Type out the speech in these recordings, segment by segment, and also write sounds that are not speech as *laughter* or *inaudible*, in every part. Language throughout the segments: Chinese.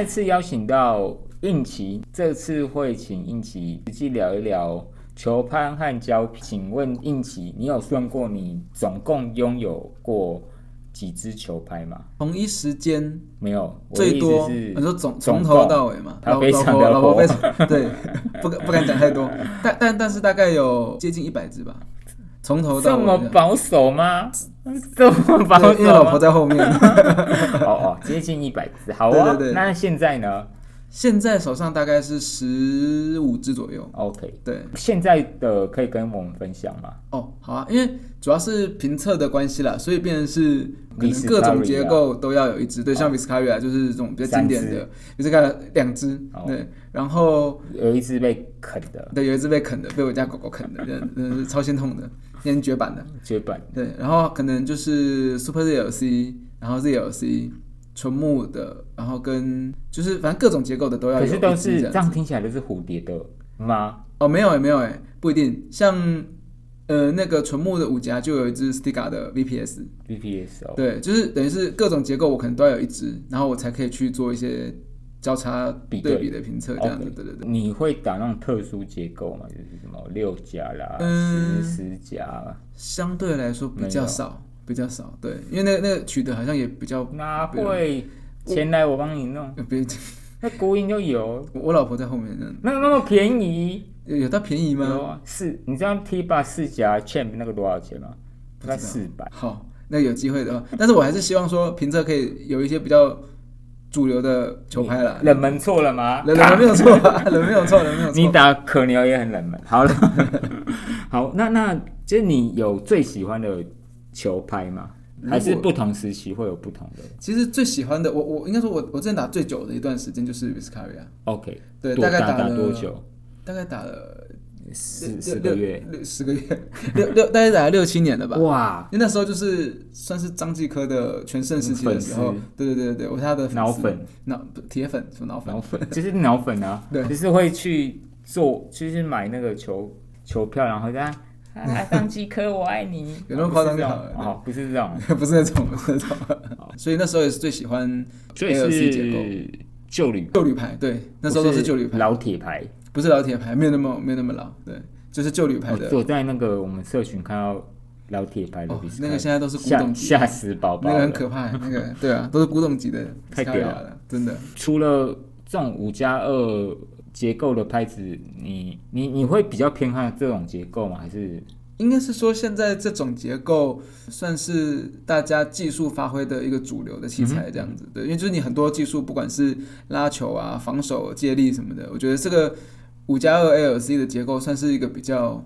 再次邀请到应奇，这次会请应奇实际聊一聊球拍和胶皮。请问应奇，你有算过你总共拥有过几支球拍吗？同一时间没有，最多，是你说总总从头到尾嘛？老他非常老婆非常对，不敢不敢讲太多，但但但是大概有接近一百支吧，从头这到尾的。么保守吗？*laughs* 这么保守对因为老婆？在后面。*laughs* 哦哦，接近一百只，好啊。对对对那现在呢现在手上大概是十五只左右。？OK，对，现在的可以跟我们分享吗？哦，好啊，因为主要是评测的关系啦，所以变成是可能各种结构都要有一只。对，像 Viscaria 就是这种比较经典的，Viscaria 两只哦，对，然后有一只被啃的对有一只被啃的，被我家狗狗啃的，真的真的是超心痛的，今天绝版的。绝版，对，然后可能就是 Super ZLC，然后 ZLC 纯木的，然后跟就是反正各种结构的都要有可是都是这样。听起来都是蝴蝶的吗？哦，没有诶，没有诶，不一定。像呃那个纯木的五夹就有一只 Stiga 的 VPS，VPS 哦，对，就是等于是各种结构我可能都要有一只，然后我才可以去做一些交叉比对对比的评测这样子。对对对。你会打那种特殊结构吗？就是什么六甲啦、嗯十十甲啦，相对来说比较少，比较少。对，因为那个那个取得好像也比较，哪会？钱来我帮你弄，呃 *laughs* 别，*laughs* 那国营就有，我老婆在后面呢，那那么便宜有有到便宜有吗？啊？四，你知道 T 八四甲 Champ 那个多少钱吗？大概四百。好，那有机会的话，但是我还是希望说评测可以有一些比较主流的球拍了。冷门错了吗？冷冷门没有错啊，*laughs* 冷门没有错，冷门没有错。你打可牛也很冷门。好了，*laughs* 好，那那就是你有最喜欢的球拍吗？还是不同时期会有不同的其实最喜欢的，我我应该说我我之前打最久的一段时间就是 Viscaria，？OK，对，大概打打了多久？大概打了十六十个月。六十个月，六六大概打了六七年了吧。哇，因为那时候就是算是张继科的全盛时期的时候对对对对对，我是他的丝脑粉、脑不铁粉什么脑粉脑，粉就是脑粉啊，对就是会去做，就是买那个球球票，然后这样。啊，张继科，我爱你。*laughs* 有那么夸张就好了哦，不是这 *laughs* 种，不是那种不是那种，所以那时候也是最喜欢所以 ALC 结构是旧旅，旧旅牌，对，那时候都是旧旅牌，老铁牌。不是老铁牌，没有那么没有那么老，对，就是旧旅牌的我。在那个我们社群看到老铁牌的那个现在都是古董级吓死宝宝那个很。可怕，那个对啊，都是古董级的，太屌了，真的。除了这种五加二结构的拍子，你你你会比较偏好这种结构吗？还是应该是说，现在这种结构算是大家技术发挥的一个主流的器材，这样子。对，因为就是你很多技术，不管是拉球啊、防守、接力什么的，我觉得这个五加二 ALC 的结构算是一个比较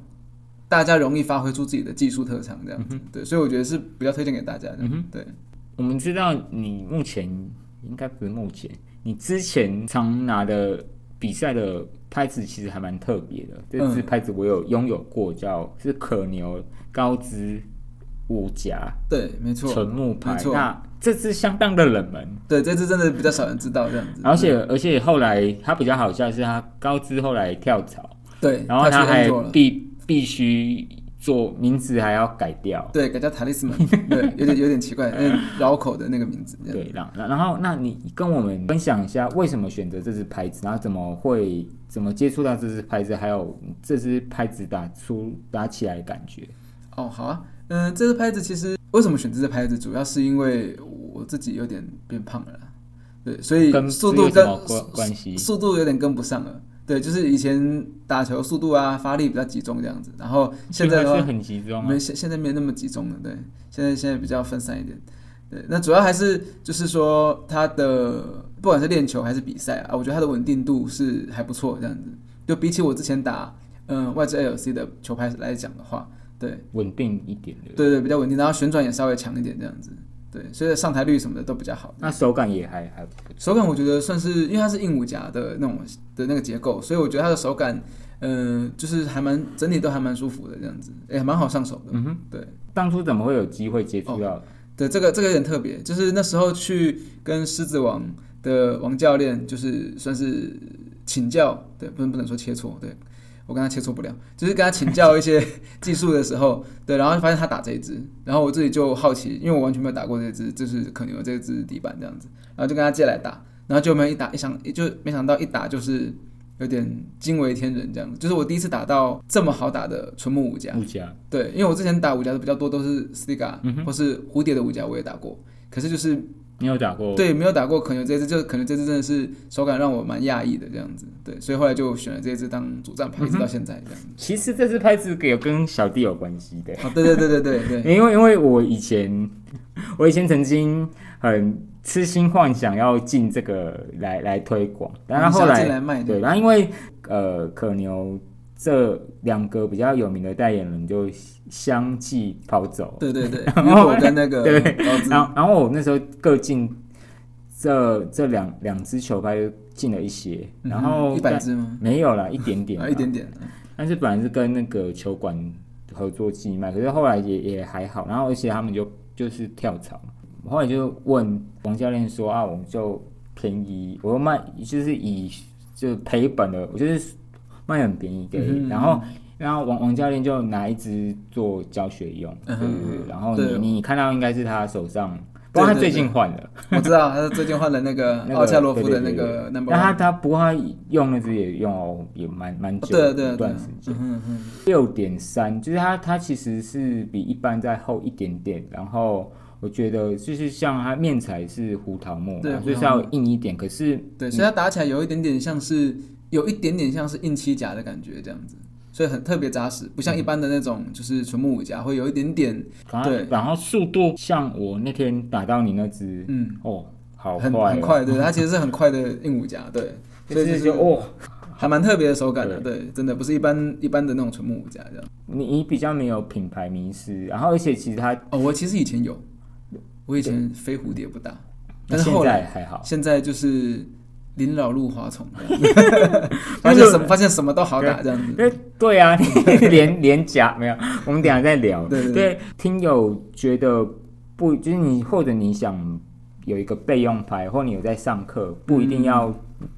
大家容易发挥出自己的技术特长这样子。对，所以我觉得是比较推荐给大家的。嗯哼对，我们知道你目前应该不是目前，你之前常拿的比赛的拍子其实还蛮特别的。这支嗯拍子我有拥有过，叫是可牛高姿五夹对，没错，纯木牌那这支相当的冷门，对，这支真的比较少人知道这样子。而且而且后来他比较好笑是，他高知后来跳槽，对，然后他还必必须做名字还要改掉。对改叫 Talisman，*laughs* 对，有点有点奇怪，嗯绕口的那个名字。对，然然然后，那你跟我们分享一下为什么选择这支拍子，然后怎么会怎么接触到这支拍子，还有这支拍子打出打起来的感觉。哦，好啊，嗯、这支拍子其实为什么选这支拍子，主要是因为我自己有点变胖了啦，对，所以速度跟关关系？速度有点跟不上了。对，就是以前打球速度啊，发力比较集中这样子，然后现在的话很集中啊没。现现在没那么集中了，对，现在现在比较分散一点。对，那主要还是就是说他的不管是练球还是比赛啊，我觉得他的稳定度是还不错，这样子。就比起我之前打嗯外置 ALC 的球拍来讲的话，对稳定一点的，对对比较稳定，然后旋转也稍微强一点这样子。对，所以上台率什么的都比较好。那手感也还还不错。手感我觉得算是，因为它是硬五夹的那种的那个结构，所以我觉得它的手感，嗯、就是还蛮整体都还蛮舒服的这样子，也蛮好上手的。嗯哼，对。当初怎么会有机会接触到？对，这个这个有点特别，就是那时候去跟狮子王的王教练，就是算是请教，对，不能不能说切磋，对我跟他切磋不了，就是跟他请教一些 *laughs* 技术的时候，对，然后发现他打这一支，然后我自己就好奇，因为我完全没有打过这支，就是可牛这支底板这样子，然后就跟他借来打，然后就没有一打一想，就没想到一打就是有点惊为天人这样子，就是我第一次打到这么好打的纯木五夹。物价对，因为我之前打五夹的比较多，都是 Stiga、或是蝴蝶的五夹我也打过，可是就是你有打过？对没有打过，可能这支就可能这支真的是手感让我蛮讶异的这样子，对，所以后来就选了这支当主战牌，一直到现在这样子。其实这支拍子有跟小弟有关系的，哦，对对对对对对，*laughs* 因为因为我以前我以前曾经很痴心幻想要进这个来来推广，然后后来对，然后因为呃可牛这两个比较有名的代言人就相继跑走，对对对，*laughs* 然后雨果跟那个对然后然后我那时候各进这这两两支球拍就进了一些，然后嗯一百但支吗？没有啦，一点点啊，一点点，但是本来是跟那个球馆合作寄卖，可是后来也也还好，然后而且他们就就是跳槽，后来就问王教练说啊，我们就便宜，我说卖就是以就赔本的，我就是卖很便宜给，嗯然后然后王王教练就拿一支做教学用，对嗯对对，然后你你看到应该是他手上，不过他最近换了，我知道他最近换了那个 *laughs* 那个奥恰洛夫的那个 number 但他他不过他用那支也用哦，也蛮蛮久对对对段时间。嗯嗯六点三，就是它它其实是比一般再厚一点点，然后我觉得就是像它面材是胡桃木嘛，对胡桃木。所以是要硬一点，可是对，所以它打起来有一点点像是有一点点像是硬漆甲的感觉这样子，所以很特别扎实，不像一般的那种就是纯木五甲会有一点点对。然后速度像我那天打到你那只，嗯。哦，好很快、哦，很快，对，它其实是很快的硬五甲，对，*laughs* 所以就是哦，还蛮特别的手感的，对，真的不是一般一般的那种纯木五夹这样。你你比较没有品牌迷失，然后而且其实它哦，我其实以前有，我以前飞蝴蝶不大，但是现后来在还好，现在就是临老入花丛，*laughs* 发现什么发现什么都好打这样子。对对啊，你 *laughs* 连连夹没有，我们等一下再聊。*laughs* 对对对听友觉得不，就是你或者你想有一个备用牌，或你有在上课，不一定要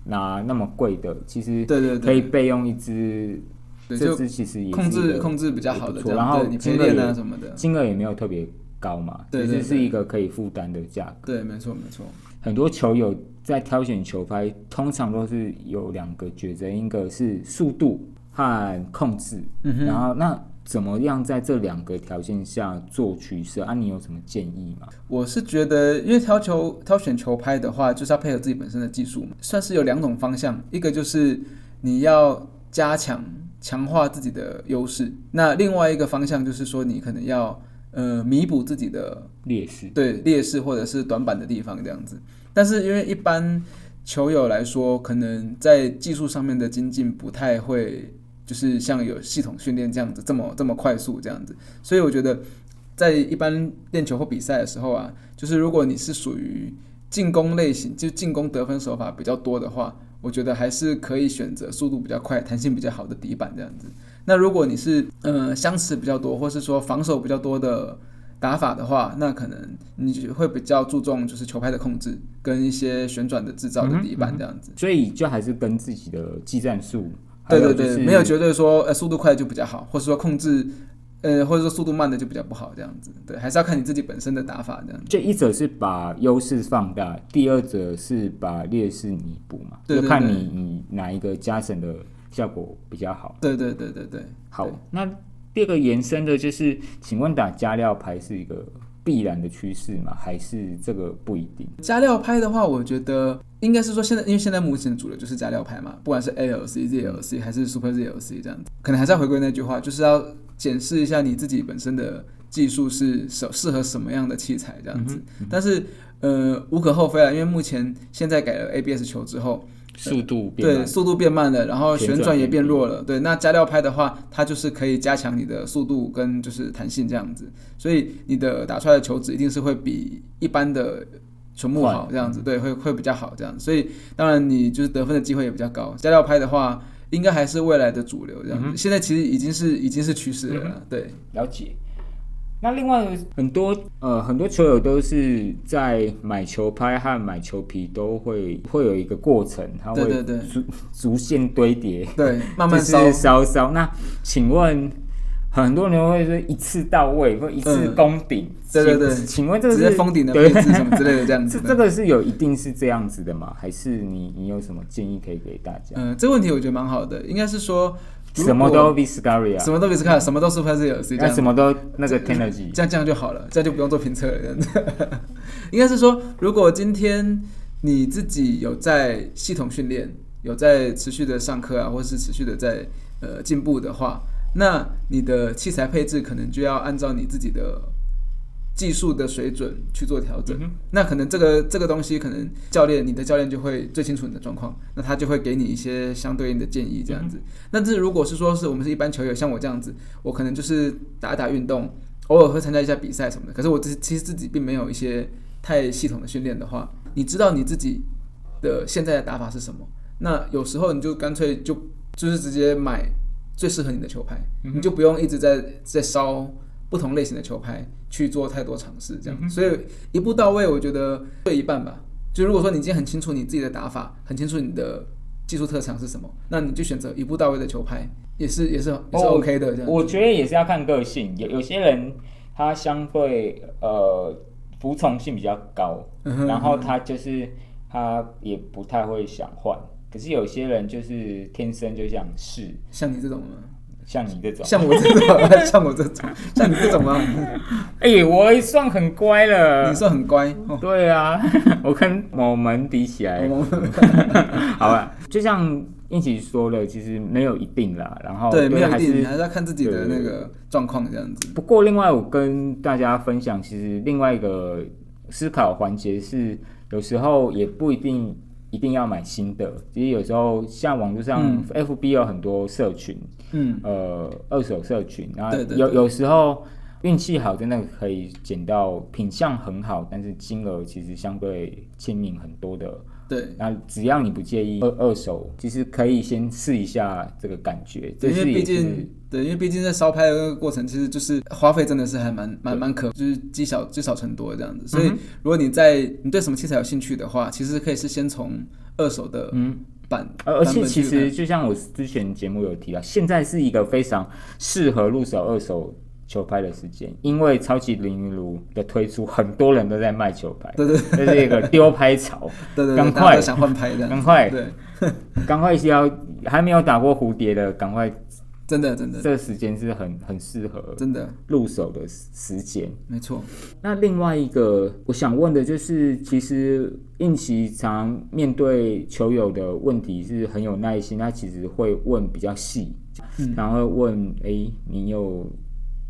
拿那么贵的，其实对对可以，备用一支，这支其实也控制控制比较好的然后你金额什么的，金额也没有特别高嘛，其实是一个可以负担的价格。对，没错没错。很多球友在挑选球拍，通常都是有两个抉择，一个是速度和控制，嗯然后那怎么样在这两个条件下做取舍啊？你有什么建议吗？我是觉得，因为挑球挑选球拍的话，就是要配合自己本身的技术嘛，算是有两种方向，一个就是你要加强强化自己的优势，那另外一个方向就是说你可能要呃弥补自己的劣势，对劣势或者是短板的地方这样子。但是因为一般球友来说，可能在技术上面的精进不太会，就是像有系统训练这样子这么这么快速这样子，所以我觉得在一般练球或比赛的时候啊，就是如果你是属于进攻类型，就进攻得分手法比较多的话，我觉得还是可以选择速度比较快、弹性比较好的底板这样子。那如果你是呃相持比较多，或是说防守比较多的打法的话，那可能你就会比较注重就是球拍的控制跟一些旋转的制造的底板这样子。所以就还是跟自己的技战术，对对对，没有绝对说呃速度快就比较好，或者说控制呃或者说速度慢的就比较不好这样子。对，还是要看你自己本身的打法这样子。就一者是把优势放大，第二者是把劣势弥补嘛，对对就看你你哪一个加成的效果比较好。对对对对对。好，那第二个延伸的就是，请问打加料拍是一个必然的趋势吗？还是这个不一定？加料拍的话，我觉得应该是说现在，因为现在目前主流就是加料拍嘛，不管是 ALC、ZLC 还是 Super ZLC 这样子，可能还是要回归那句话，就是要检视一下你自己本身的技术是适适合什么样的器材这样子。但是呃，无可厚非啊，因为目前现在改了 ABS 球之后，速度变慢，对速度变慢了，然后旋转也变弱了。对，那加料拍的话，它就是可以加强你的速度跟就是弹性这样子，所以你的打出来的球子一定是会比一般的球木好这样子，对，会会比较好这样。所以当然你就是得分的机会也比较高。加料拍的话，应该还是未来的主流这样子。现在其实已经是已经是趋势了啦，对。了解。那另外很多呃很多球友都是在买球拍和买球皮都会会有一个过程，它会对对对逐逐渐堆叠，对，*laughs* 慢慢烧。烧烧。那请问很多人会说一次到位或一次封顶。对对对，请问这个是封顶的配置什么之类的这样子 *laughs* 这，这个是有一定是这样子的吗？还是你你有什么建议可以给大家？嗯，这个问题我觉得蛮好的，应该是说什么都 Viscaria，什么都 v i s c a 什么都 Super Zero，这样。那什么都那个 Tenergy，这样这样就好了，这样就不用做评测了。这样子，应该是说，如果今天你自己有在系统训练，有在持续的上课啊，或是持续的在呃进步的话，那你的器材配置可能就要按照你自己的技术的水准去做调整。嗯那可能这个这个东西，可能教练你的教练就会最清楚你的状况，那他就会给你一些相对应的建议这样子。那这如果是说是我们是一般球友，像我这样子，我可能就是打一打运动，偶尔会参加一下比赛什么的。可是我自其实自己并没有一些太系统的训练的话，你知道你自己的现在的打法是什么？那有时候你就干脆就就是直接买最适合你的球拍，你就不用一直在在烧不同类型的球拍去做太多尝试，这样。所以一步到位，我觉得对一半吧。就如果说你已经很清楚你自己的打法，很清楚你的技术特长是什么，那你就选择一步到位的球拍，也是也是也是哦 OK 的这样子。我觉得也是要看个性，有有些人他相对呃服从性比较高，嗯然后他就是他也不太会想换。可是有些人就是天生就想试，像你这种吗？像你这种，像我这种，*laughs* 像我这种，像你这种吗？*laughs* 哎、我算很乖了。你算很乖哦。对啊，*laughs* 我跟某门比起来，我好吧，就像一起说了，其实没有一定啦。然后对，没有还一定，是还是要看自己的那个状况这样子。不过，另外我跟大家分享，其实另外一个思考环节是，有时候也不一定一定要买新的。其实有时候像网络上、FB 有很多社群，嗯，呃，二手社群，然后有有时候运气好，真的可以捡到品相很好，但是金额其实相对亲民很多的。对，那只要你不介意二二手，其实可以先试一下这个感觉。因为毕竟，对，因为毕竟在烧拍的那个过程，其实就是花费真的是还蛮蛮蛮可，就是积少积少成多这样子。所以，嗯如果你在你对什么器材有兴趣的话，其实可以是先从二手的嗯。版，而而且其实就像我之前节目有提到，现在是一个非常适合入手二手球拍的时间，因为超级零炉的推出，很多人都在卖球拍，对对这是一个丢拍潮，对对对，赶快想换拍的，赶快对，*laughs* 赶快要还没有打过蝴蝶的，赶快，真的真的这个时间是很很适合真的入手的时间。没错，那另外一个我想问的就是，其实应奇常面对球友的问题是很有耐心，他其实会问比较细，嗯然后会问，哎、你有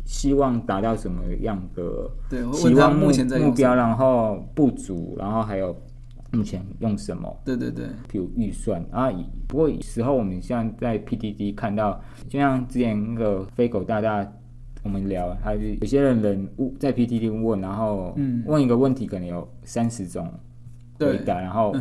希望达到什么样的对，我问他期望目目标，然后不足，然后还有目前用什么？对对对，譬如预算。啊，不过有时候我们像在 PDD 看到，就像之前那个飞狗大大，我们聊，他是有些人人问在 PTT 问，然后嗯。问一个问题可能有三十种回，答，然后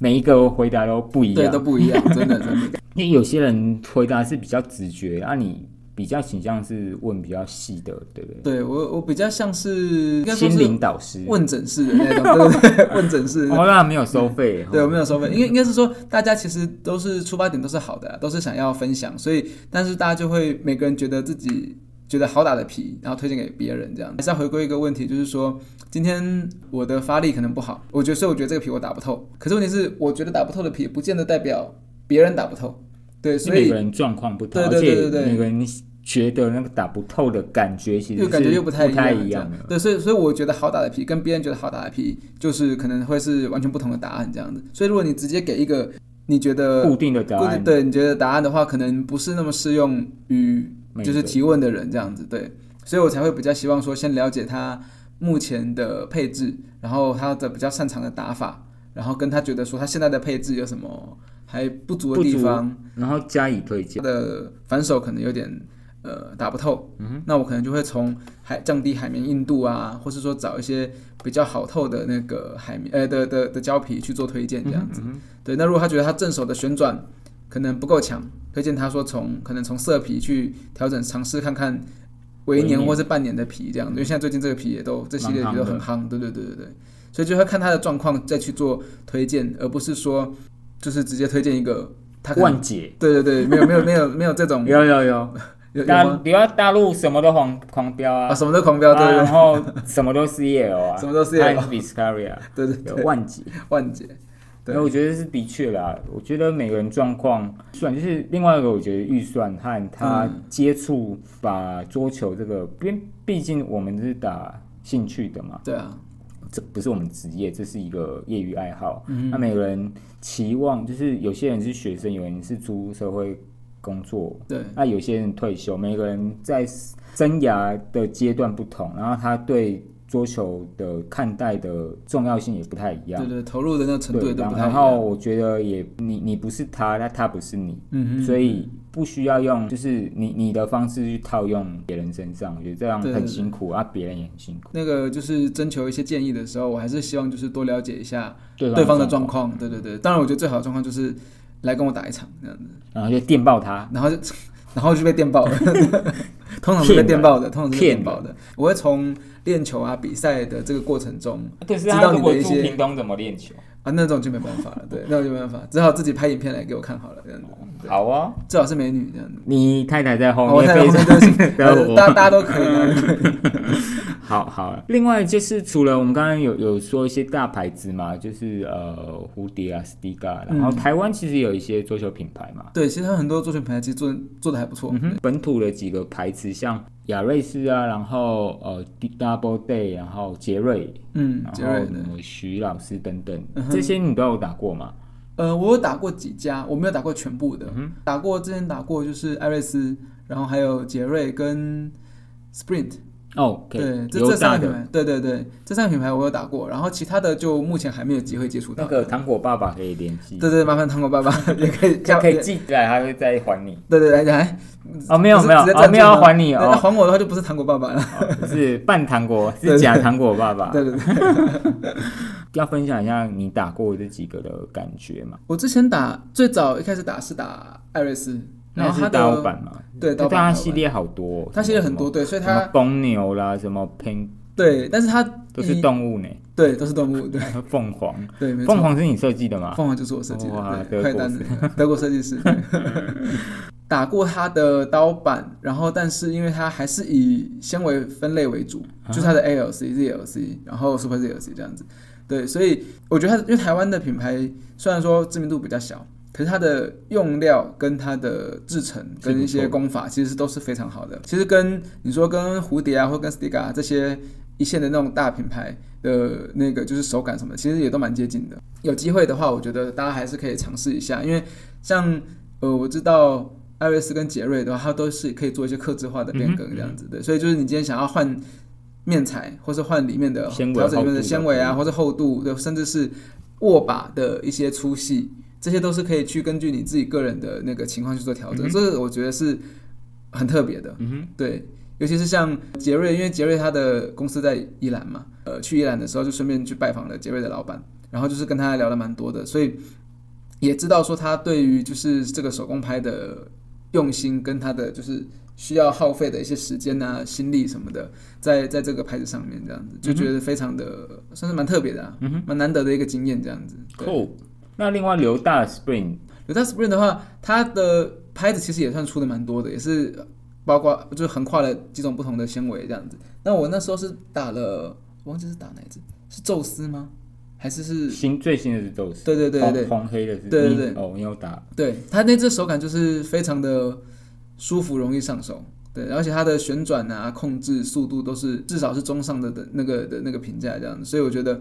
每一个回答都不一对，样都，不一样，真的真的，*laughs* 因为有些人回答是比较直觉，啊，你比较倾向是问比较细的，对不对？对我我比较像是心灵是导师，问诊式的那种，对不对，问诊式的那种哦，那没有收费，对，哦。我没有收费，应该应该是说，大家其实都是出发点都是好的啊，都是想要分享，所以但是大家就会每个人觉得自己觉得好打的皮，然后推荐给别人，这样。还是要回归一个问题，就是说今天我的发力可能不好，我觉得所以我觉得这个皮我打不透，可是问题是我觉得打不透的皮，不见得代表别人打不透，对，所以每个人状况不同，对对对对对而且每个人觉得那个打不透的感觉，其实就感觉又不太不太一一样对，所以所以我觉得好打的皮跟别人觉得好打的皮，就是可能会是完全不同的答案这样子。所以如果你直接给一个你觉得固定的答案，对你觉得答案的话，可能不是那么适用于就是提问的人这样子。对，所以我才会比较希望说，先了解他目前的配置，然后他的比较擅长的打法，然后跟他觉得说他现在的配置有什么还不足的地方，然后加以推荐。他。的反手可能有点呃打不透，嗯那我可能就会从海降低海绵硬度啊，或是说找一些比较好透的那个海绵呃的的的胶皮去做推荐这样子。对，那如果他觉得他正手的旋转可能不够强，推荐他说从可能从色皮去调整，尝试看看微微年年或是半年的皮这样，因为现在最近这个皮也都这系列皮都很夯，对对对对。对，所以就会看他的状况再去做推荐，而不是说就是直接推荐一个他万解，对对对，没有没有没有没有这种有 *laughs* 有有，大有有 *laughs* 吗？你要大陆什么都狂狂飙啊。啊，，什么都狂飙，对啊对。然后什么都 CL 啊，*laughs* 什么都 CL 和 Viscaria 对对对对，有万劫。万劫，对我觉得是的确啦，我觉得每个人状况算就是另外一个，我觉得预算和他嗯。接触把桌球这个，因为毕竟我们是打兴趣的嘛，对啊，这不是我们职业，这是一个业余爱好。嗯。那每个人期望就是有些人是学生，有人是出社会工作，对那有些人退休，每个人在生涯的阶段不同，然后他对桌球的看待的重要性也不太一样对。对，投入的那个程度不太一样。然后我觉得也你你不是他，那他不是你，嗯嗯，所以不需要用就是你你的方式去套用别人身上，我觉得这样很辛苦啊，别人也很辛苦。那个就是征求一些建议的时候，我还是希望就是多了解一下对对方的状状况。对对对，当然我觉得最好的状况就是来跟我打一场这样子，然后就电爆他，然后就 *laughs* 然后就被电爆了，*laughs* 通常是被电爆的，通常是被电爆的。我会从练球啊比赛的这个过程中知道你的一些屏东怎么练球？啊，那种就没办法了，对，那种就没办法，只好自己拍影片来给我看好了，这样子。好啊，最好是美女这样子。你太太在后面我太，太太后面大家大家都可以，大家都可以。*laughs* 好好。另外就是除了我们刚刚有有说一些大牌子嘛，就是呃蝴蝶啊、i g a 然后嗯台湾其实有一些桌球品牌嘛，对，其实有很多桌球品牌其实做做的还不错。嗯哼，本土的几个牌子像亚瑞斯啊，然后呃 Double Day，然后杰瑞，嗯，然杰瑞的。后什么徐老师等等嗯，这些你都有打过吗？呃，我有打过几家，我没有打过全部的，嗯打过之前打过就是艾瑞斯，然后还有杰瑞跟 Sprint，哦，对，这这三个品牌，对对对，这三个品牌我有打过，然后其他的就目前还没有机会接触到。那个糖果爸爸可以联系，对对，麻烦糖果爸爸 *laughs* 也可以就叫，可以寄来，他会再还你。对对对来，哦，没有没有没有要吗还你哦，还我的话就不是糖果爸爸了。哦是 *laughs* 半糖果，对对是假糖果爸爸。对对对，*laughs* 要分享一下你打过这几个的感觉嘛？我之前打最早一开始打是打艾瑞斯，然后它的刀版嘛？对刀它系列好多哦，它系列很多，对，所以它公牛啦，什么 pen 对，但是它都是动物呢，对都是动物，对 *laughs* 凤凰，*laughs* 对凤。凰是你设计的吗？凤凰就是我设计的，对，德国快单的德国设计师。*laughs* 打过他的刀板，然后但是因为它还是以纤维分类为主，就是它的 ALC、ZLC，然后 Super ZLC 这样子。对，所以我觉得它因为台湾的品牌虽然说知名度比较小，可是它的用料跟它的制成跟一些功法其实都是非常好的。其实跟你说跟蝴蝶啊或跟 Stiga 这些一线的那种大品牌的那个就是手感什么的，其实也都蛮接近的。有机会的话，我觉得大家还是可以尝试一下，因为像呃我知道艾瑞斯跟杰瑞的话，它都是可以做一些克制化的变更这样子的，所以就是你今天想要换面材，或是换里面的调整里面的纤维啊，或者厚度，对，甚至是握把的一些粗细，这些都是可以去根据你自己个人的那个情况去做调整，嗯这个我觉得是很特别的。嗯哼，对，尤其是像杰瑞，因为杰瑞他的公司在宜兰嘛，呃，去宜兰的时候就顺便去拜访了杰瑞的老板，然后就是跟他聊了蛮多的，所以也知道说他对于就是这个手工拍的用心跟他的就是需要耗费的一些时间啊、心力什么的，在在这个牌子上面这样子，就觉得非常的、算是蛮特别的啊，蛮难得的一个经验这样子。那另外刘大 Spring 刘大 Spring 的话，它的拍子其实也算出的蛮多的，也是包括就是横跨了几种不同的纤维这样子。那我那时候是打了，忘记是打哪一只，是宙斯吗？还是是？新最新的是宙斯，对对对对对红红黑的是，对对对哦，你有打，对，它那只手感就是非常的舒服，容易上手。对，而且它的旋转啊、控制速度都是至少是中上的的那个的那个评价这样子，所以我觉得，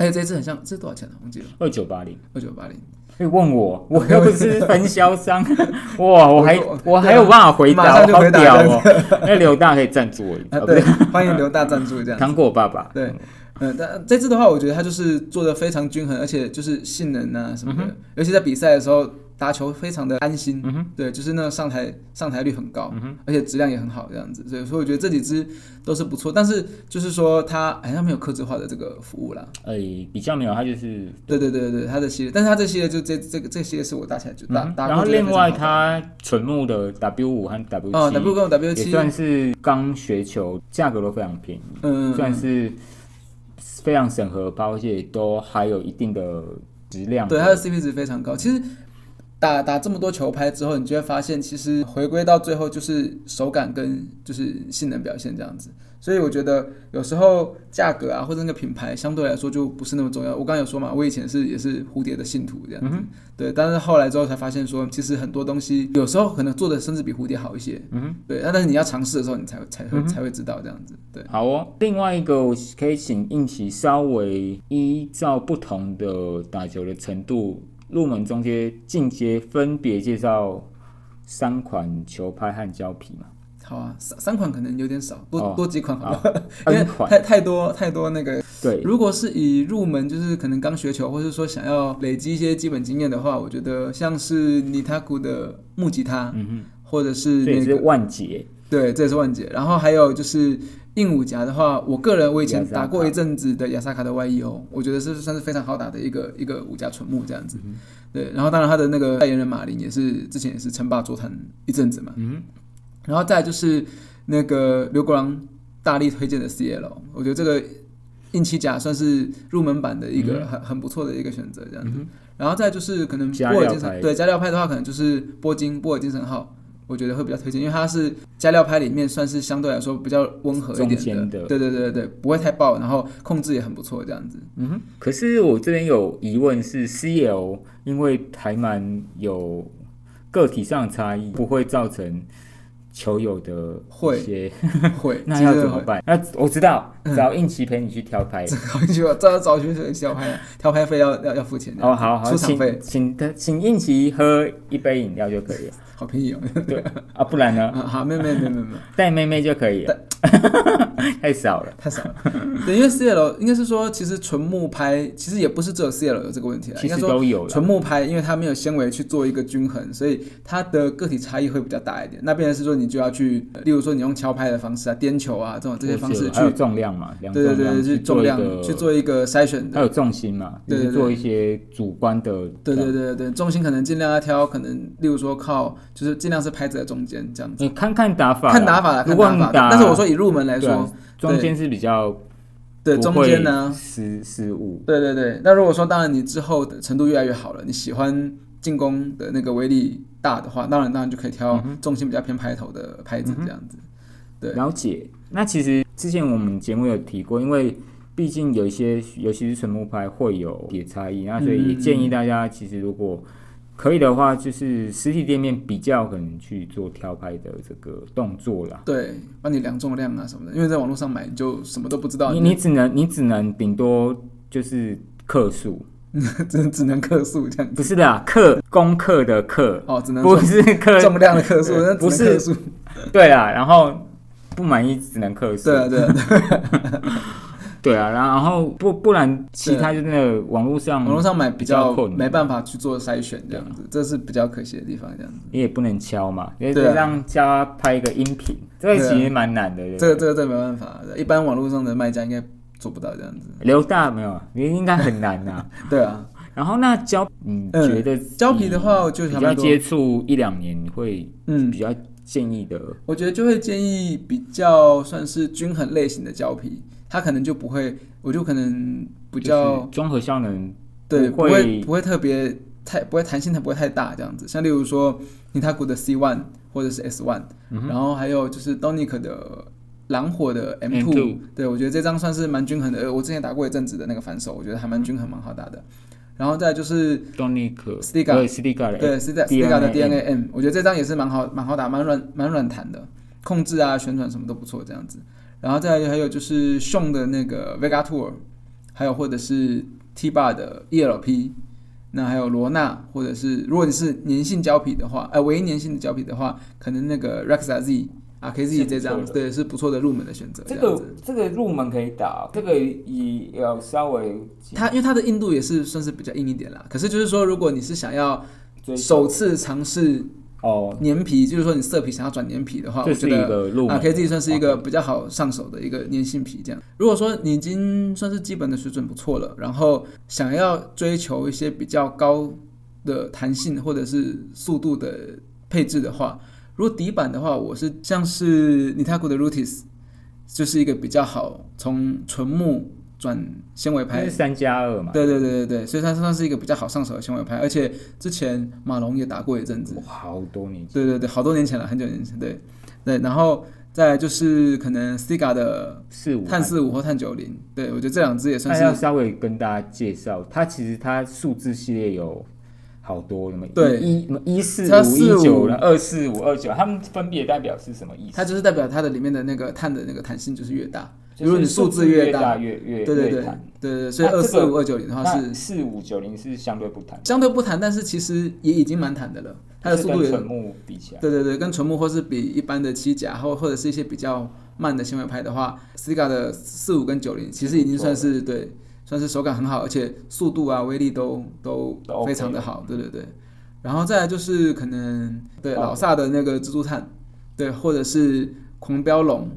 而且这只很像，这多少钱啊？忘记了，二九八零。二九八零。以问我，我又不是分销商，*laughs* 哇，我还我我还有办法回答，回答这屌哦。那 *laughs* 刘大可以赞助我一下，啊，哦对，欢迎刘大赞助这样子。糖果爸爸，对，嗯，但这次的话，我觉得它就是做的非常均衡，而且就是性能啊什么的，尤其在比赛的时候打球非常的安心。嗯，对，就是那个上台上台率很高，嗯，而且质量也很好，这样子。所以所以我觉得这几支都是不错，但是就是说它好像没有克制化的这个服务啦。哎，比较没有，它就是对对对对对，它的系列，但是它这系列就这这个这个系列是我打起来就打、嗯打然后另外它纯木的 W 五和 W 哦七 W 跟 W 也七，算是刚学球，价格都非常便宜，嗯，算是非常审核包，而且都还有一定的质量。对它的 CP 值非常高。其实打打这么多球拍之后，你就会发现，其实回归到最后就是手感跟就是性能表现这样子。所以我觉得有时候价格啊或者那个品牌相对来说就不是那么重要。我刚刚有说嘛，我以前是也是蝴蝶的信徒这样子，对。但是后来之后才发现说，其实很多东西有时候可能做的甚至比蝴蝶好一些，嗯对。那但是你要尝试的时候，你才才会才会知道这样子，对。好哦，另外一个我可以请应奇稍微依照不同的打球的程度，入门、中阶、进阶，分别介绍三款球拍和胶皮嘛。好啊，三三款可能有点少，多哦多几款好好了，*laughs* 因为太太多太多那个。对，如果是以入门，就是可能刚学球，或者说想要累积一些基本经验的话，我觉得像是尼塔古的木吉他，嗯哼或者是那个万劫。对，这也是万杰。然后还有就是硬五夹的话，我个人我以前打过一阵子的亚萨卡的 YEO，我觉得是算是非常好打的一个一个五夹纯木这样子。嗯对，然后当然他的那个代言人马林也是之前也是称霸桌坛一阵子嘛。嗯然后再就是那个刘国郎大力推荐的 CL，我觉得这个硬气甲算是入门版的一个很、很不错的一个选择，这样子。嗯然后再就是可能波尔精神对加料派的话，可能就是波金波尔精神号，我觉得会比较推荐，因为它是加料拍里面算是相对来说比较温和一点的。对对对对对，不会太爆，然后控制也很不错，这样子。嗯哼，可是我这边有疑问是，CL 因为还蛮有个体上的差异，不会造成球友的会一些，会，*laughs* 那？要怎么办？那我知道，只要应奇陪你去挑拍。*laughs* 找找去挑拍，挑拍费要要要付钱。哦，子好好，请出场费请他请应奇喝一杯饮料就可以了。好便宜哦。对啊，不然呢，*laughs* 啊，好，没有没有没有没有没有。带妹妹就可以了。*laughs* 太少了。太少了。对，因为 CL 应该是说，其实纯木拍其实也不是只有 CL 有这个问题啊，其应该说实都有了纯木拍，因为它没有纤维去做一个均衡，所以它的个体差异会比较大一点。那变成是说，你就要去，呃例如说你用敲拍的方式啊、颠球啊这种这些方式去重量嘛，量对对对，去重量去做一个筛选的。还有重心嘛，对对做一些主观的。对对对对对，重心可能尽量要挑，可能例如说靠，就是尽量是拍子在中间这样子。你看看打法，看打法看打法但是我说以入门来说，中间是比较对中间呢，失失误。对对对，那如果说当然你之后的程度越来越好了，你喜欢进攻的那个威力大的话，当然当然就可以挑重心比较偏拍头的拍子这样子。对了解。那其实之前我们节目有提过，因为毕竟有一些，尤其是纯木拍会有也差异，那所以也建议大家，其实如果可以的话，就是实体店面比较可能去做挑拍的这个动作啦。对，帮你量重量啊什么的，因为在网络上买你就什么都不知道，你你只能你只能顶多就是克数，*laughs* 只只能克数这样子。不是的啊，克功课的克，哦，只能不是克重量的克数，那不是能克数。对啊，然后不满意只能克数。对啊，对啊，*laughs* 对啊对啊，然后不不然其他就那个网络上网络上买比比较没办法去做筛选这样子，这是比较可惜的地方。这样子，你也不能敲嘛，因为让家拍一个音频，这个其实蛮难的。这个这个这没办法，一般网络上的卖家应该做不到这样子。刘大没有，你应该很难呐、*laughs* 对啊，然后那胶，你嗯觉得胶皮的话，我就比较接触一两年，你会嗯。比，较建议的，我觉得就会建议比较算是均衡类型的胶皮，它可能就不会，我就可能比较就是综合效能对，不会不会特别太不会弹性，它不会太大这样子。像例如说尼塔古的 C one 或者是 S one，、然后还有就是 Donic 的狼火的 M two，对我觉得这张算是蛮均衡的。呃我之前打过一阵子的那个反手，我觉得还蛮均衡，蛮好打的。然后再就是 Donic Stiga 对 Stiga 的对 s t i g a 的 DNA M，我觉得这张也是蛮好蛮好打，蛮软蛮软弹的，控制啊旋转什么都不错这样子。然后再还有就是熊的那个 Vega Tour，还有或者是 T Bar 的 ELP，那还有罗纳，或者是如果你是粘性胶皮的话，呃，唯一粘性的胶皮的话，可能那个 Rexa Z 啊 KZ 是这张对是不错的入门的选择。这个这个入门可以打，这个也要稍微它因为它的硬度也是算是比较硬一点啦，可是就是说，如果你是想要首次尝试哦，粘皮，就是说你色皮想要转粘皮的话，我觉得啊，可以自己算是一个比较好上手的一个粘性皮这样。如果说你已经算是基本的水准不错了，然后想要追求一些比较高的弹性或者是速度的配置的话，如果底板的话，我是像是尼塔古的 Rutis，就是一个比较好从纯木转纤维拍。是，三加二嘛，对对对对对，所以它算是一个比较好上手的纤维拍，而且之前马龙也打过一阵子，哇好多年前，对对对，好多年前了，很久年前，对。对，然后再就是可能 Stiga 的四五碳四五或碳九零，对我觉得这两支也算是要稍微跟大家介绍，它其实它数字系列有好多，什么对。一什么一四它五一九45二四五二九，它们分别代表是什么意思？它就是代表它的里面的那个碳的那个弹性就是越大，就是如果你数字越大，越越对对对对对，所以二四五二九零的话是四五九零是相对不谈，相对不谈，但是其实也已经蛮谈的了，它的速度也跟纯木比起来，对对对，跟纯木或是比一般的七甲或或者是一些比较慢的纤维拍的话，Stiga 的四五跟九零其实已经算是对，算是手感很好，而且速度啊、威力都都非常的好，对对对。然后再来就是可能对哦老萨的那个蜘蛛碳，对，或者是狂飙龙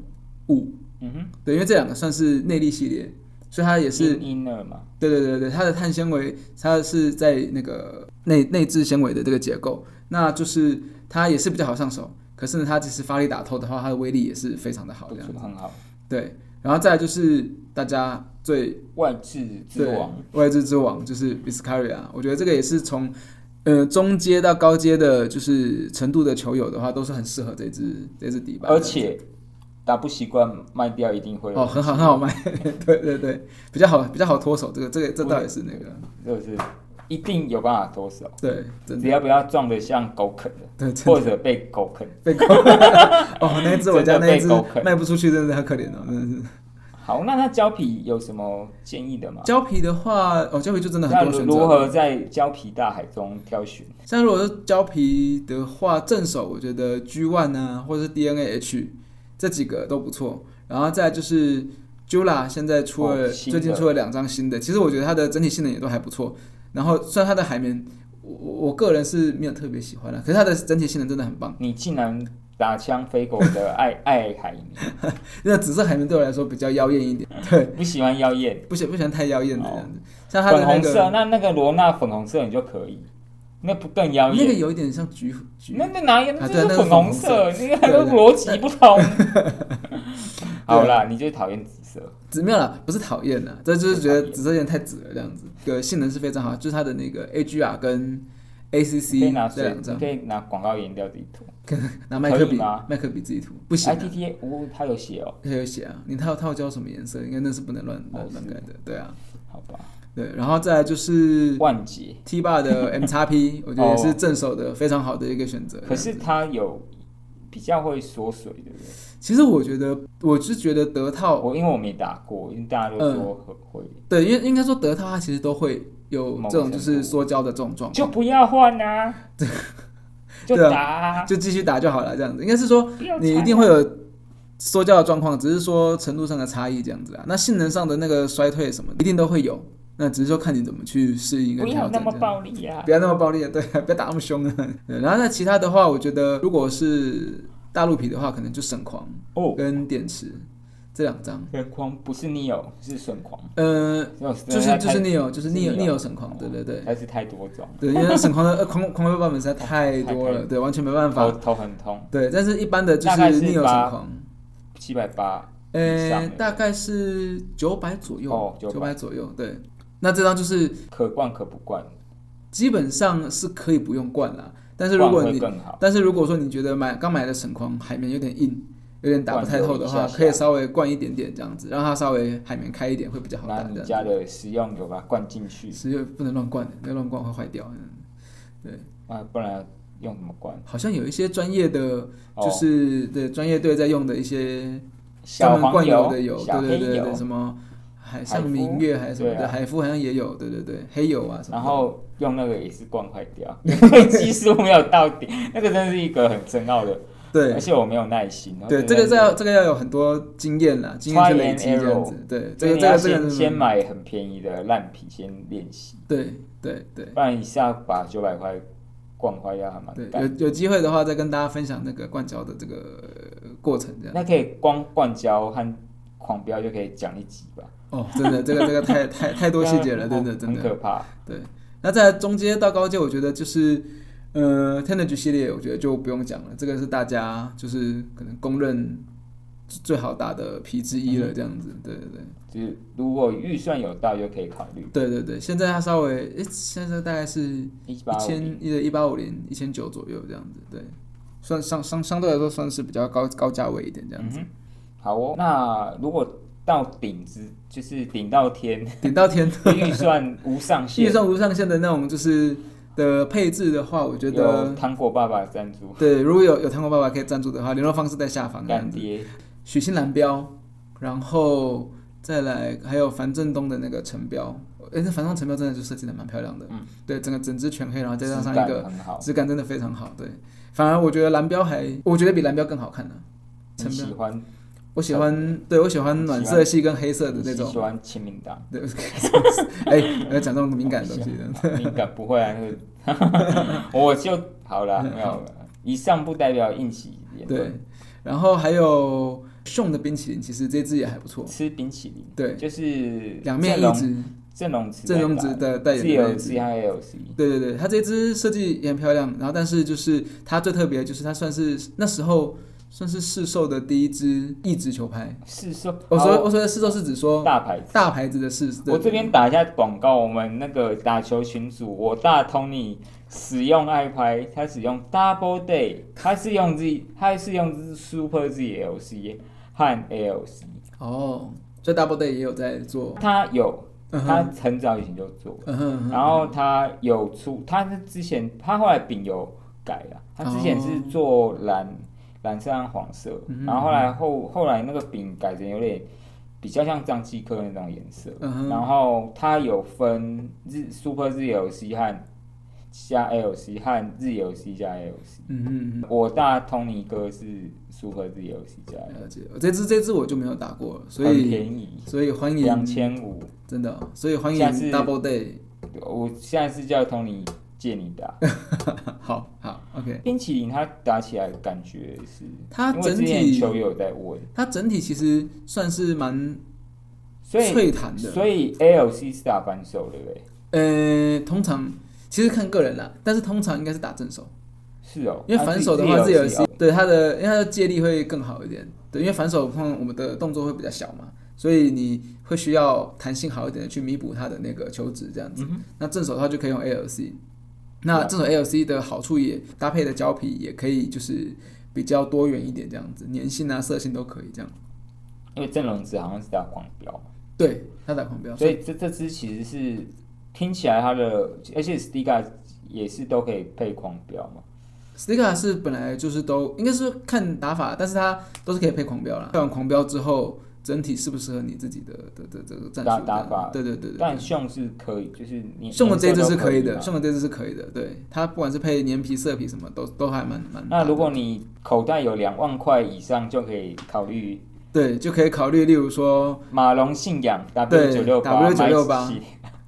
五，嗯哼，对，因为这两个算是内力系列，所以它也是 inner 嘛，对对对对，它的碳纤维它是在那个内内置纤维的这个结构，那就是它也是比较好上手。可是呢，它其实发力打透的话，它的威力也是非常的好，不这样子。很好，对，然后再来就是大家最外置之王，外置之王就是 Viscaria，我觉得这个也是从呃中阶到高阶的，就是程度的球友的话，都是很适合这支这支底板。而且打不习惯卖掉一定会哦，很好很好卖，*laughs* 对对对，比较好比较好脱手。这个这个这倒也是那个就是一定有办法脱手，对，只要不要撞得像狗啃的，对或者被狗啃。*laughs* 被狗哦，那一只我家那一只卖不出去，真的很可怜哦，真的是。好，那它胶皮有什么建议的吗？胶皮的话，哦，胶皮就真的很多选择。如何在胶皮大海中挑选？像如果是胶皮的话，正手我觉得 G One 啊，或者是 DNA H 这几个都不错。然后再就是 Jula 现在出了、哦最近出了两张新的，其实我觉得它的整体性能也都还不错。然后虽然它的海绵，我我我个人是没有特别喜欢的，可是它的整体性能真的很棒。你竟然打枪飞狗的爱 *laughs* 爱海绵，*laughs* 那紫色海绵对我来说比较妖艳一点，*laughs* 对，不喜欢妖艳，不喜不喜欢太妖艳的样子。像它的那粉红色，那那个罗纳粉红色你就可以，那不更妖艳？那个有一点像橘橘那那哪有？那是就是粉红粉色，那个对对逻辑不通。*laughs* 好啦，你就讨厌紫色，紫没有啦，不是讨厌啦，这就是觉得紫色有点太紫了这样子。个性能是非常好，就是它的那个 AGR 跟 ACC 这两张你可，以拿广告颜料自己涂。*laughs* 拿麦克笔麦克笔自己涂，不行、啊。ITTA，哦，它有写哦，它有写啊，你套套教什么颜色？应该那是不能乱乱乱改的，对啊，好吧，对。然后再来就是万杰。T 八的 M 叉 P，*laughs* 我觉得也是正手的非常好的一个选择。可是它有比较会缩水，对不对？其实我觉得，我是觉得德套我因为我没打过，因为大家都说很会，对，因为应该说德套它其实都会有这种就是缩胶的这种状况，就不要换啊，*laughs* 就对啊打啊，就继续打就好了，这样子。应该是说你一定会有缩胶的状况，只是说程度上的差异这样子啊。那性能上的那个衰退什么，一定都会有。那只是说看你怎么去适应跟不要那么。暴力啊不。要那么暴力啊，对，*laughs* 不要打那么凶啊。*laughs* 对，然后那其他的话，我觉得如果是大陆皮的话，可能就省狂哦，跟电池这两张。神狂不是 Neo，是神狂，呃，就就是就是 Neo，就是是 Neo Neo 神狂，对对对。还是太多种，对，因为神狂的呃狂狂飙版本实在太多了，对，完全没办法。头很痛，对，但是一般的就是 Neo 八神狂，七百八呃，大概是九百左右，哦九百左右。对，那这张就是可灌可不灌，基本上是可以不用灌啦，但是如果你。但是如果说你觉得买刚买的省框海绵有点硬，有点打不太透的话，可以稍微灌一点点这样子，让它稍微海绵开一点会比较好打。这样拿你家子，的食用油把它灌进去食用不能乱灌，那乱灌会坏掉。嗯啊，不然用怎么灌？好像有一些专业的，哦就是对专业队在用的一些专门灌油的油、油，对对对什么海海上明月还是什么的，啊海夫好像也有，对对对，黑油啊什么。然后用那个也是灌坏掉，*laughs* 技术没有到底，那个真是一个很深奥的，对而且我没有耐心。对，这个真的是要这个要有很多经验啦，经验去累积这样子。对，这个这个这个先是先买很便宜的烂皮先练习，对对对不然一下把九百块灌坏掉还蛮对，干。有有机会的话再跟大家分享那个灌胶的这个呃过程，这样。那可以光灌胶和狂飙就可以讲一集吧，哦，真的，这个这个太太太多细节了，*laughs* 真的真的。很可怕。对那在中阶到高阶，我觉得就是呃 t e n e r g 系列，我觉得就不用讲了，这个是大家就是可能公认最好打的皮之一了，这样子。对对对。就是如果预算有到，就可以考虑。对对对，现在它稍微，诶，现在大概是一一千一的一八五零一千九左右这样子，对，算相相相对来说算是比较高高价位一点这样子。好哦，那如果到顶之，就是顶到天，顶到天，*laughs* 预算无上限，预算无上限的那种就是的配置的话，我觉得糖果爸爸赞助。对，如果有有糖果爸爸可以赞助的话，联络方式在下方。干爹，许昕蓝标，然后。再来，还有樊振东的那个陈标，哎，那樊振东陈标真的就设计的蛮漂亮的，嗯，对，整个整只全黑，然后再加上一个质感真的非常好，对，反而我觉得蓝标还，我觉得比蓝标更好看呢。你喜欢？我喜欢，对我喜欢暖色系跟黑色的那种。喜欢亲民党？对，*laughs* 哎，要讲这种敏感的东西的。敏感不会啊，*laughs* 我就好了，没有了。以上不代表硬气。对，然后还有。送的冰淇淋其实这支也还不错，吃冰淇淋，对，就是两面一支，正龙正龙值的代言的 C I L C，对对对，它这支设计也很漂亮，然后但是就是它最特别的就是它算是那时候算是市售的第一支一直球拍，市售，我说我说的市售是指说大牌子。大牌子的市，我这边打一下广告，我们那个打球群组，我大 Tony 使用爱拍，他使用 Double Day，他是用 Z，他是用 Super Z L C。和 ALC 哦，所以 Double Day 也有在做，他有，他很早以前就做。了，然后他有出，他是之前他后来饼有改了，他之前是做蓝蓝色和黄色，然后后来后后来那个饼改成有点比较像张继科那种颜色，然后它有分日 Super ZLC 和。加 LC 和日游 C 加 LC，嗯嗯嗯，我大通尼哥是苏合日游 C 加。了解，这支这支我就没有打过，所以很便宜，所以欢迎两千五，真的，所以欢迎 Double Day。我现在是叫 Tony 借你打，*laughs* 好好 OK。冰淇淋它打起来感觉是，它整体球友在问，它整体其实算是蛮脆弹的，所以 LC 是打反手对不对？呃，通常。其实看个人啦，但是通常应该是打正手，是哦，因为反手的话是有对它的，因为它的借力会更好一点，对，因为反手碰我们的动作会比较小嘛，所以你会需要弹性好一点的去弥补它的那个球质这样子。那正手的话就可以用 ALC，那这种 ALC 的好处也搭配的胶皮也可以就是比较多元一点这样子，粘性啊色性都可以这样。因为正龙子好像是打狂飙，对，他打狂飙，所以这这只其实是。听起来它的，而且 Stiga 也是都可以配狂飙嘛。Stiga 是本来就是都应该是看打法，但是它都是可以配狂飙啦。配完狂飙之后，整体适不适合你自己的的的这个战术打法？对对对对。但送是可以，就是你送的这支是可以的，送的这支是可以的。对，它不管是配粘皮、色皮什么，都都还蛮蛮。那如果你口袋有两万块以上，就可以考虑。对，就可以考虑，例如说马龙信仰 W 九六八 W 九六八。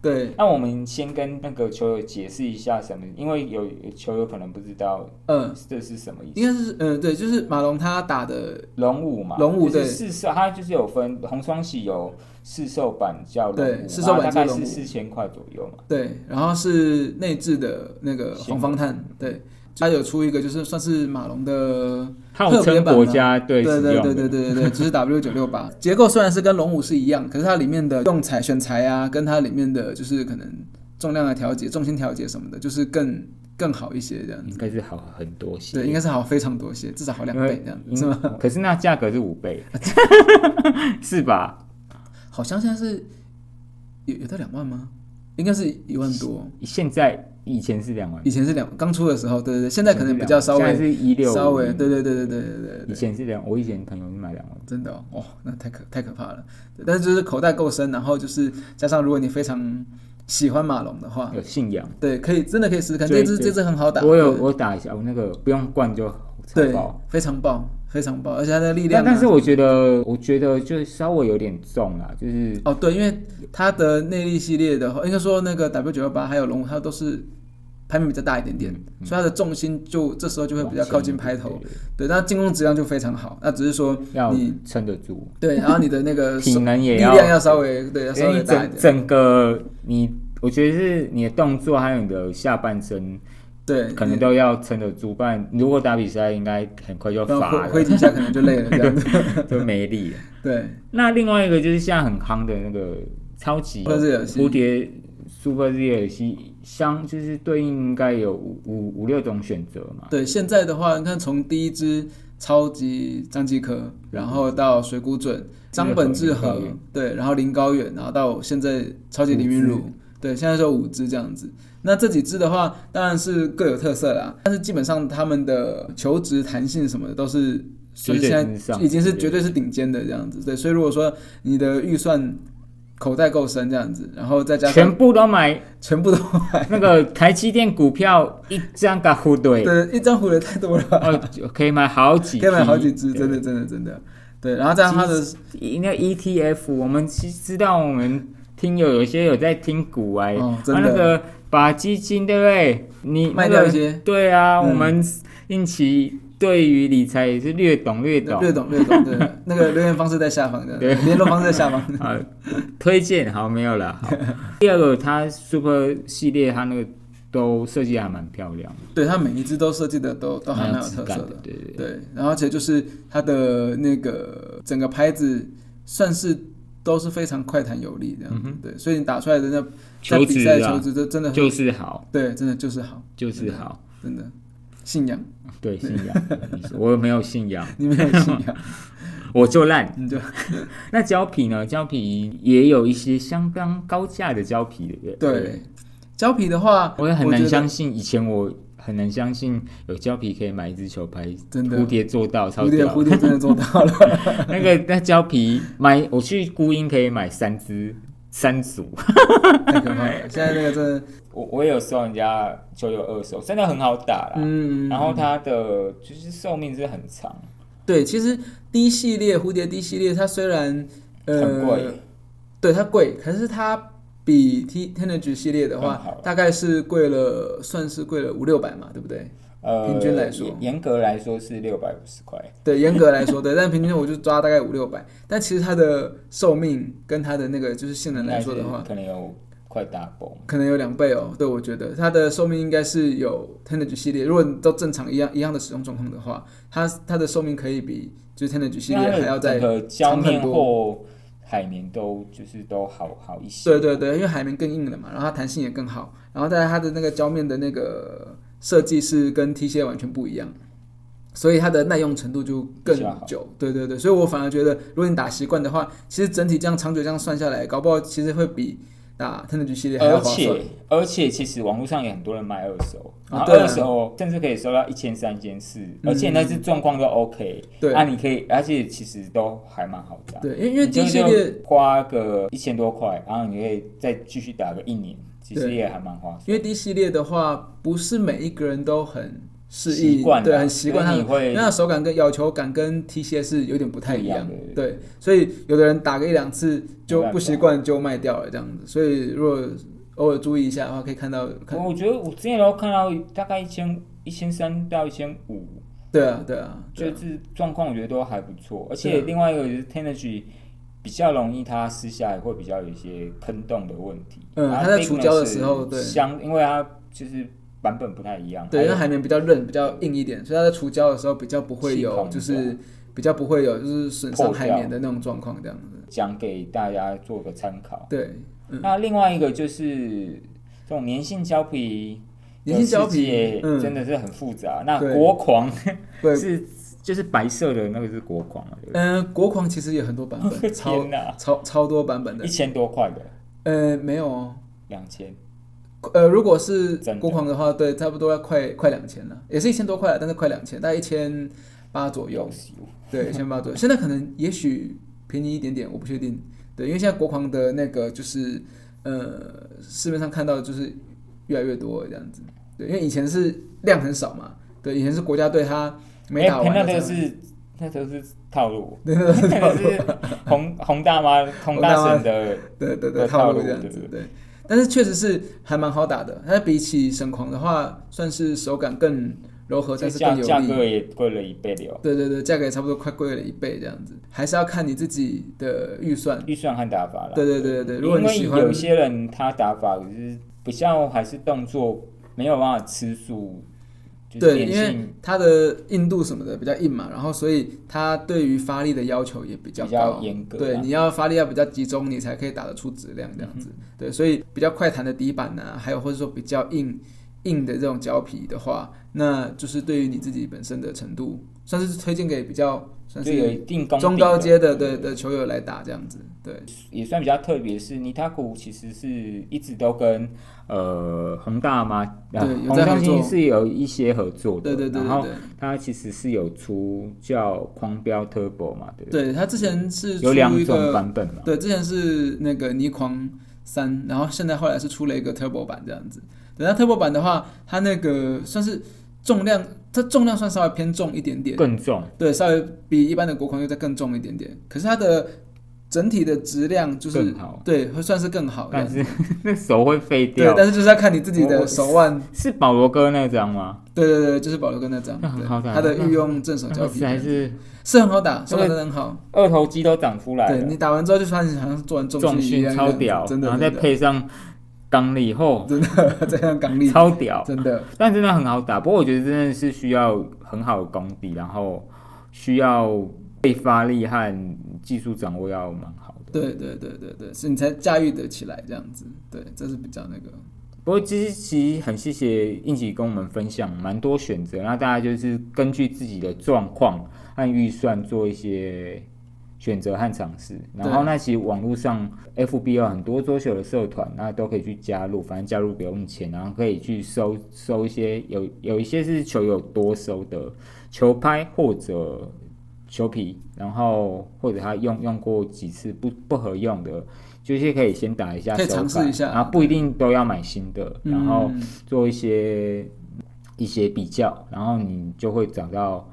对，那我们先跟那个球友解释一下什么，因为有球友可能不知道，嗯，这是什么意思？应该是，嗯，对，就是马龙他打的龙五嘛，龙五对，四射，他就是有分红双喜有四售版叫龙五，四售版大概是四千块左右嘛，对，然后是内置的那个黄方碳，对。它有出一个，就是算是马龙的特别版嘛？对对对对对对对，只是 W 九六八 *laughs* 结构虽然是跟龙五是一样，可是它里面的用材选材啊，跟它里面的就是可能重量的调节、重心调节什么的，就是更更好一些这样子。应该是好很多些，对，应该是好非常多些，至少好两倍这样子，是吗？可是那价格是五倍，*laughs* 是吧？好像现在是有有到两万吗？应该是一万多。现在。以前是两万，以前是两，刚出的时候，对对对，现在可能比较稍微，现在是一六，稍微，对对对对对对对。以前是两，我以前朋友是买两万，真的哦，那太可太可怕了。但是就是口袋够深，然后就是加上如果你非常喜欢马龙的话，有信仰，对，可以真的可以试试看，这支这支很好打。我有我打一下，我那个不用灌就对，非常棒，非常棒，而且它的力量。但是我觉得，我觉得就稍微有点重啊，就是哦对，因为它的内力系列的话，应该说那个 W 九幺八还有龙，它都是。拍面比较大一点点，所以它的重心就这时候就会比较靠近拍头，对，那进攻质量就非常好。那只是说你撑得住，对，然后你的那个 *laughs* 体能也力量要稍微对，要稍微大一点。整个你，我觉得是你的动作还有你的下半身对，可能都要撑得住，不然如果打比赛，应该很快就乏了，挥挥几下可能就累了 *laughs* 这样子。就没力了。对，那另外一个就是现在很夯的那个超级蝴蝶 Super ZRC，相就是对应应该有五五五六种选择嘛。对，现在的话，你看从第一支超级张继科，然后到水谷隼、张本智和对，然后林高远，然后到现在超级林云五儒，对，现在就五支这样子。那这几支的话，当然是各有特色啦，但是基本上他们的求职、弹性什么的都是。就是现在已经是对绝对是顶尖的这样子，对，所以如果说你的预算口袋够深这样子，然后再加上全部都买。全部都买，那个台积电股票一张个互对，对，一张胡的太多了，哦，可以买好几，*laughs* 可以买好几只，真的真的真的。对，然后加上它的那 ETF，我们其实知道，我们听友有些有在听股哎、哦，他真的。那个把基金对不对？你、那个卖掉一些，对啊，嗯我们应期对于理财也是略懂略懂，略懂略懂，对，*laughs* 那个留言方式在下方的，对联络方式在下方。*laughs* 好，推荐好没有了。好 *laughs* 第二个，它 Super 系列它那个都设计还蛮漂亮的，对，它每一只都设计的都都还蛮有特色的，，对对对。对，然后而且就是它的那个整个拍子算是都是非常快弹有力这样子，对，所以你打出来的那在球比赛球质都真的很就是好，对，真的就是好，就是好，真的信仰，对信仰，我没有信仰，*laughs* 你没有信仰，*laughs* 我就烂。你就 *laughs* 那胶皮呢？胶皮也有一些相当高价的胶皮，对不对？对。胶皮的话，我也很难相信，以前我很难相信有胶皮可以买一支球拍，真的。蝴蝶做到超蝴蝶屌蝴蝶真的做到了，*laughs* 那个那胶皮买，我去孤鹰可以买三支三组，太可怕了。现在那个真的，我我也有收人家球友二手，真的很好打啦。嗯，然后它的就是寿命是很长，对，其实 D 系列蝴蝶 D 系列，它虽然呃很贵，对它贵，可是它比 T Tenergy 系列的话，大概是贵了，算是贵了五六百嘛，对不对？呃，平均来说严严格来说是六百五十块，对，严格来说，对，但平均我就抓大概五六百，但其实它的寿命跟它的那个就是性能来说的话，可能有快 double。可能有两倍哦。对，我觉得它的寿命应该是有 Tenergy 系列，如果你都正常一样一样的使用状况的话，它它的寿命可以比就是 Tenergy 系列还要再长很多。或海绵都就是都好好一些。对对对，因为海绵更硬了嘛，然后它弹性也更好，然后再来它的那个胶面的那个设计是跟 T 系列完全不一样，所以它的耐用程度就更久。对对对，所以我反而觉得，如果你打习惯的话，其实整体这样长久这样算下来，搞不好其实会比打 Tenergy 系列还要而划算且。而且，其实网络上也很多人卖二手，然后啊二手甚至可以收到一千三、千四，而且那是状况都 OK。对啊，你可以，而且其实都还蛮好的。对，因为因为你就 D 系列就花个一千多块，然后你可以再继续打个一年，其实也还蛮划算。因为 D 系列的话，不是每一个人都很适应，对，很习惯它因为它手感跟要求感跟 T 系列是有点不太一样对，所以有的人打个一两次就不习惯就卖掉了这样子，所以如果偶尔注意一下的话，可以看到看，我觉得我之前都看到大概一千一千三到一千五，对啊对啊，就是状况我觉得都还不错。而且另外一个就是 Tenergy 比较容易它撕下来会比较有一些坑洞的问题。嗯它在除胶的时候对相因为它就是版本不太一样，对，因为海绵比较韧，比较硬一点，所以它在除胶的时候比较不会有，就是比较不会有就是损伤海绵的那种状况这样子。讲给大家做个参考。对，嗯那另外一个就是这种粘性胶皮。粘性胶皮真的是很复杂。那国狂 *laughs* 对，是就是白色的那个是国狂？嗯，国狂其实也很多版本，*laughs* 超超多版本的一。千多块的，呃，没有哦。两千，呃，如果是国狂的话，对，差不多要快快两千了，也是一千多块了，但是快两千，大概一千八左右对，一千八左右。*laughs* 现在可能也许便宜一点点，我不确定。对，因为现在国狂的那个就是呃，市面上看到的就是越来越多这样子。对，因为以前是量很少嘛，对，以前是国家队他没打完哎那的才个是那都是套路，*laughs* *laughs* 那个是红红大妈红大神的，对对对，套路这样子，对。但是确实是还蛮好打的，它比起神狂的话，算是手感更柔和，但是价更有力。价格也贵了一倍了，对对对，价格也差不多快贵了一倍这样子，还是要看你自己的预算。预算和打法啦。对对对对对，如果因为你喜欢有些人他打法就是不像还是动作没有办法吃素，就是对，因为它的硬度什么的比较硬嘛，然后所以它对于发力的要求也比较高。严格啊。对，你要发力要比较集中，你才可以打得出质量这样子。嗯对，所以比较快弹的底板呢、还有或者说比较硬硬的这种胶皮的话，那就是对于你自己本身的程度，算是推荐给比较算是有一定中高阶的对对的球友来打这样子。对，也算比较特别，是尼塔古其实是一直都跟呃恒大嘛，啊对有宏大其在合作实是有一些合作的，对对对然后对对。它其实是有出叫狂飙 Turbo 嘛，对不对？对，它之前是出有两种版本嘛，对，之前是那个尼狂三，然后现在后来是出了一个 Turbo 版这样子。对，那 Turbo 版的话，它那个算是重量，它重量算稍微偏重一点点，更重，对，稍微比一般的国狂又再更重一点点。可是它的整体的质量就是更好对，会算是更好。但是 *laughs* 那手会废掉对，掉。但是就是要看你自己的手腕。是保罗哥那张吗？对对对，就是保罗哥那张，那很好打他的御用正手那个胶皮是还是是很好打，手感真的很好。二头肌都长出来对，你打完之后就发现好像做完重训一样，超屌，真的，然后再配上刚力后，真的 *laughs* 这样刚力，超屌。真的。但真的很好打，不过我觉得真的是需要很好的功底，然后需要被发力和技术掌握要蛮好的。对对对对对，是你才驾驭得起来这样子。对，这是比较那个。不过其实其实很谢谢应奇跟我们分享蛮多选择，那大家就是根据自己的状况和预算做一些选择和尝试。然后那其实网络上 FB 有很多桌球的社团，那都可以去加入，反正加入不用钱，然后可以去收收一些有有一些是球友多收的球拍或者球皮，然后或者他用用过几次不不合用的。就是可以先打一下可以尝试一下然后不一定都要买新的，然后嗯做一些一些比较，然后你就会找到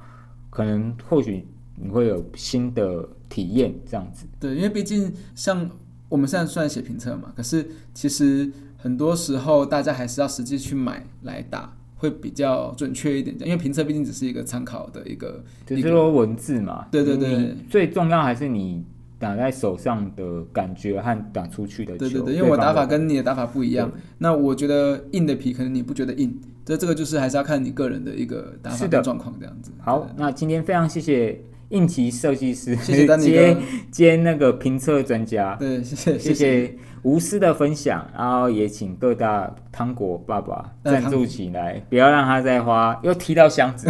可能或许你会有新的体验这样子。对，因为毕竟像我们现在虽然写评测嘛，可是其实很多时候大家还是要实际去买来打，会比较准确一点。因为评测毕竟只是一个参考的一个，只是说文字嘛，对对对你最重要还是你打在手上的感觉和打出去的球。对对对，因为我打法跟你的打法不一样，那我觉得硬的皮可能你不觉得硬，这这个就是还是要看你个人的一个打法状况这样子。好，那今天非常谢谢应急设计师，谢谢丹尼接，接那个评测专家。对，谢谢谢谢。无私的分享，然后也请各大糖果爸爸呃赞助起来，不要让他再花又踢到箱子。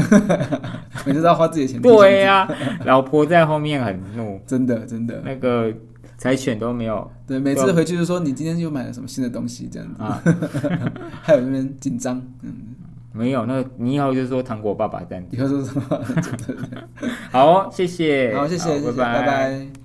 *laughs* 每次都要花自己的钱。对呀、老婆在后面很怒，真的真的，那个柴犬都没有。对，每次回去就说你今天又买了什么新的东西？这样子，啊，*laughs* 还有那边紧张，嗯，没有。那个你以后就说糖果爸爸这样。以后说什么？*laughs* 好哦，谢谢，好，谢谢，拜拜